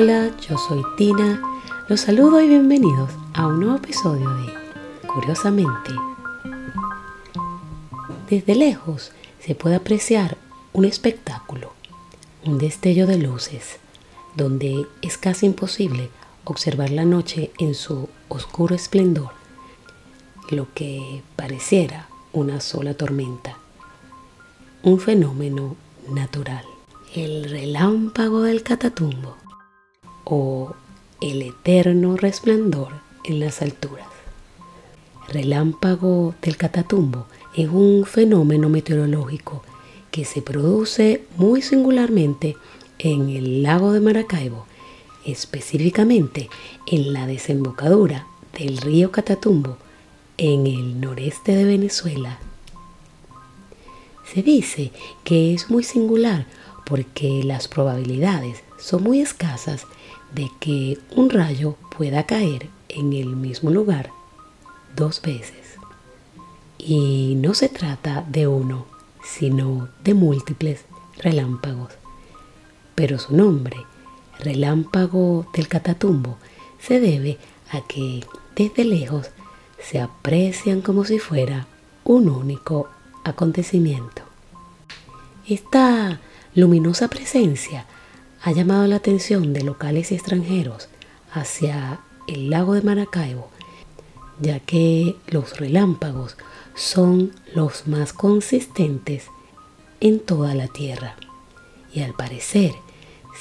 Hola, yo soy Tina. Los saludo y bienvenidos a un nuevo episodio de Curiosamente. Desde lejos se puede apreciar un espectáculo, un destello de luces, donde es casi imposible observar la noche en su oscuro esplendor, lo que pareciera una sola tormenta, un fenómeno natural, el relámpago del catatumbo o el eterno resplandor en las alturas. Relámpago del Catatumbo es un fenómeno meteorológico que se produce muy singularmente en el lago de Maracaibo, específicamente en la desembocadura del río Catatumbo en el noreste de Venezuela. Se dice que es muy singular porque las probabilidades son muy escasas de que un rayo pueda caer en el mismo lugar dos veces. Y no se trata de uno, sino de múltiples relámpagos. Pero su nombre, relámpago del catatumbo, se debe a que desde lejos se aprecian como si fuera un único acontecimiento. Esta luminosa presencia ha llamado la atención de locales y extranjeros hacia el lago de Maracaibo, ya que los relámpagos son los más consistentes en toda la Tierra. Y al parecer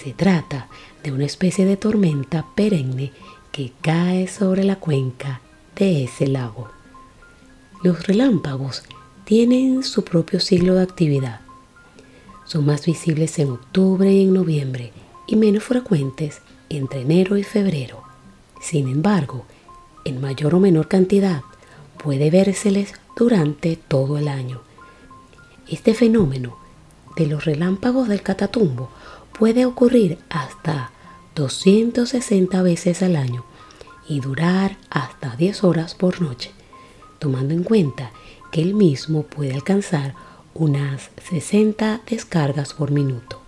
se trata de una especie de tormenta perenne que cae sobre la cuenca de ese lago. Los relámpagos tienen su propio siglo de actividad son más visibles en octubre y en noviembre y menos frecuentes entre enero y febrero. Sin embargo, en mayor o menor cantidad puede vérseles durante todo el año. Este fenómeno de los relámpagos del catatumbo puede ocurrir hasta 260 veces al año y durar hasta 10 horas por noche, tomando en cuenta que el mismo puede alcanzar unas 60 descargas por minuto.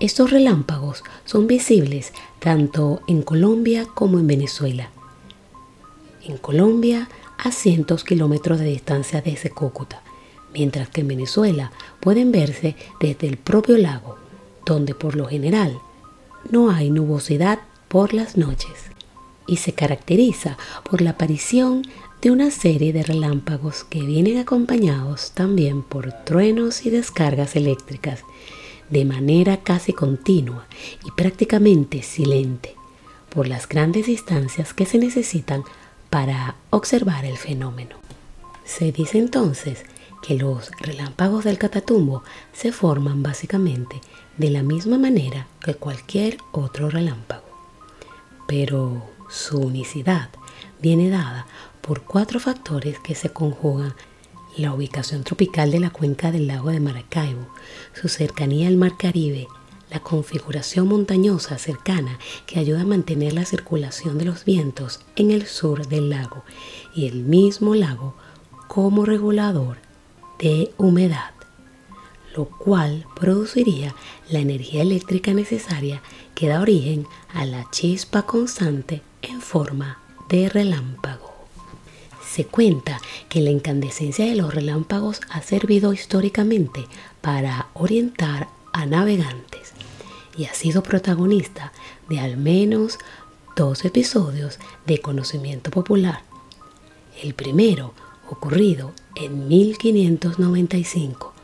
Estos relámpagos son visibles tanto en Colombia como en Venezuela. En Colombia a cientos kilómetros de distancia desde Cúcuta, mientras que en Venezuela pueden verse desde el propio lago, donde por lo general no hay nubosidad por las noches y se caracteriza por la aparición de una serie de relámpagos que vienen acompañados también por truenos y descargas eléctricas de manera casi continua y prácticamente silente por las grandes distancias que se necesitan para observar el fenómeno. Se dice entonces que los relámpagos del Catatumbo se forman básicamente de la misma manera que cualquier otro relámpago, pero su unicidad viene dada por cuatro factores que se conjugan la ubicación tropical de la cuenca del lago de Maracaibo, su cercanía al mar Caribe, la configuración montañosa cercana que ayuda a mantener la circulación de los vientos en el sur del lago y el mismo lago como regulador de humedad, lo cual produciría la energía eléctrica necesaria que da origen a la chispa constante en forma de relámpago. Se cuenta que la incandescencia de los relámpagos ha servido históricamente para orientar a navegantes y ha sido protagonista de al menos dos episodios de conocimiento popular. El primero ocurrido en 1595,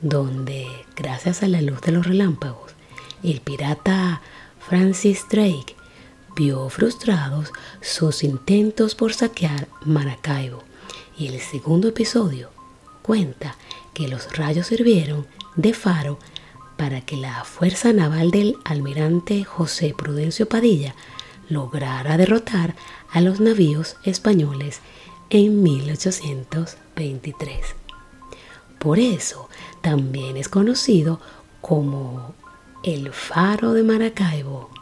donde gracias a la luz de los relámpagos, el pirata Francis Drake vio frustrados sus intentos por saquear Maracaibo y el segundo episodio cuenta que los rayos sirvieron de faro para que la fuerza naval del almirante José Prudencio Padilla lograra derrotar a los navíos españoles en 1823. Por eso también es conocido como el faro de Maracaibo.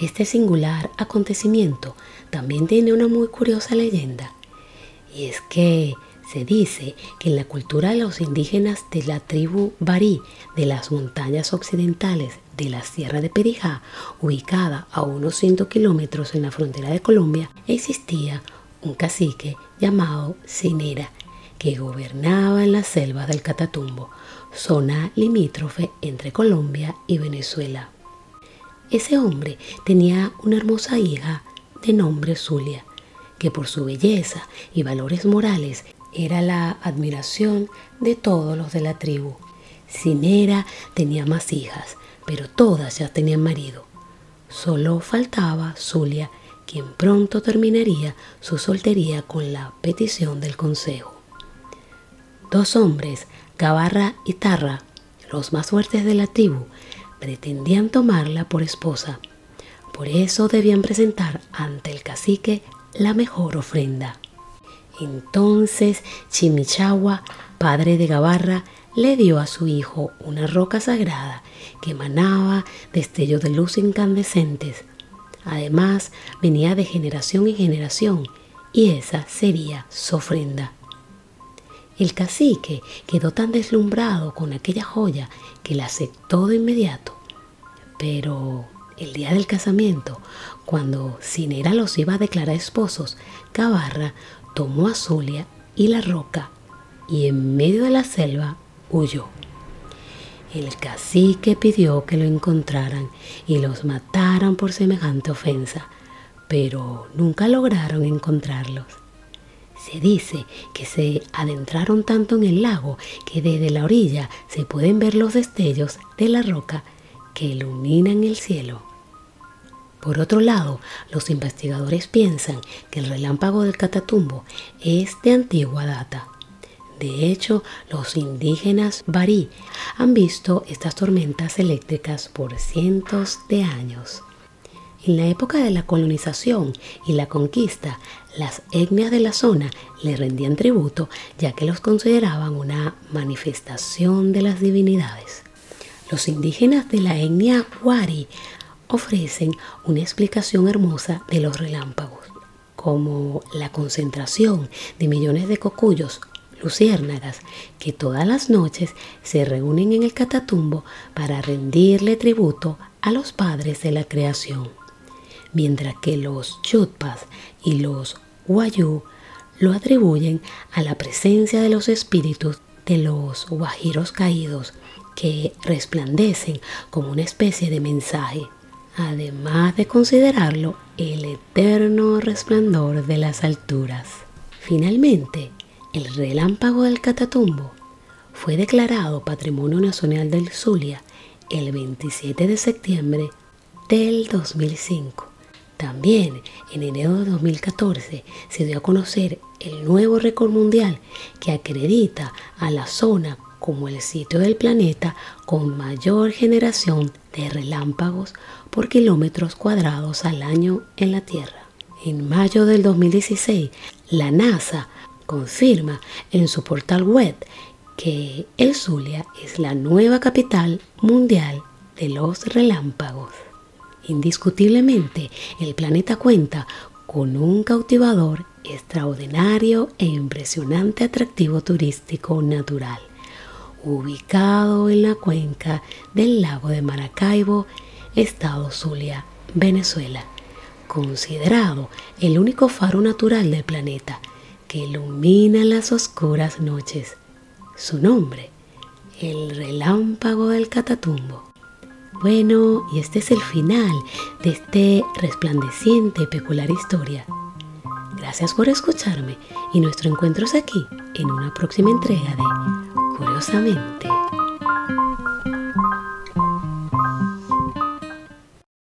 Este singular acontecimiento también tiene una muy curiosa leyenda, y es que se dice que en la cultura de los indígenas de la tribu Barí de las montañas occidentales de la Sierra de Perijá, ubicada a unos 100 kilómetros en la frontera de Colombia, existía un cacique llamado Cinera, que gobernaba en la selva del Catatumbo, zona limítrofe entre Colombia y Venezuela. Ese hombre tenía una hermosa hija de nombre Zulia, que por su belleza y valores morales era la admiración de todos los de la tribu. Cinera tenía más hijas, pero todas ya tenían marido. Solo faltaba Zulia, quien pronto terminaría su soltería con la petición del consejo. Dos hombres, Gabarra y Tarra, los más fuertes de la tribu, pretendían tomarla por esposa. Por eso debían presentar ante el cacique la mejor ofrenda. Entonces Chimichagua, padre de Gabarra, le dio a su hijo una roca sagrada que emanaba destellos de luz incandescentes. Además, venía de generación en generación y esa sería su ofrenda. El cacique quedó tan deslumbrado con aquella joya que la aceptó de inmediato. Pero el día del casamiento, cuando Cinera los iba a declarar esposos, Cabarra tomó a Zulia y la roca y en medio de la selva huyó. El cacique pidió que lo encontraran y los mataran por semejante ofensa, pero nunca lograron encontrarlos. Se dice que se adentraron tanto en el lago que desde la orilla se pueden ver los destellos de la roca que iluminan el cielo. Por otro lado, los investigadores piensan que el relámpago del Catatumbo es de antigua data de hecho, los indígenas barí han visto estas tormentas eléctricas por cientos de años. En la época de la colonización y la conquista, las etnias de la zona le rendían tributo ya que los consideraban una manifestación de las divinidades. Los indígenas de la etnia Wari ofrecen una explicación hermosa de los relámpagos, como la concentración de millones de cocuyos luciérnagas que todas las noches se reúnen en el catatumbo para rendirle tributo a los padres de la creación, mientras que los chutpas y los guayú lo atribuyen a la presencia de los espíritus de los guajiros caídos que resplandecen como una especie de mensaje, además de considerarlo el eterno resplandor de las alturas. Finalmente, el relámpago del Catatumbo fue declarado Patrimonio Nacional del Zulia el 27 de septiembre del 2005. También en enero de 2014 se dio a conocer el nuevo récord mundial que acredita a la zona como el sitio del planeta con mayor generación de relámpagos por kilómetros cuadrados al año en la Tierra. En mayo del 2016, la NASA confirma en su portal web que el Zulia es la nueva capital mundial de los relámpagos. Indiscutiblemente, el planeta cuenta con un cautivador extraordinario e impresionante atractivo turístico natural, ubicado en la cuenca del lago de Maracaibo, estado Zulia, Venezuela, considerado el único faro natural del planeta que ilumina las oscuras noches. Su nombre, el relámpago del Catatumbo. Bueno, y este es el final de este resplandeciente y peculiar historia. Gracias por escucharme y nuestro encuentro es aquí en una próxima entrega de Curiosamente.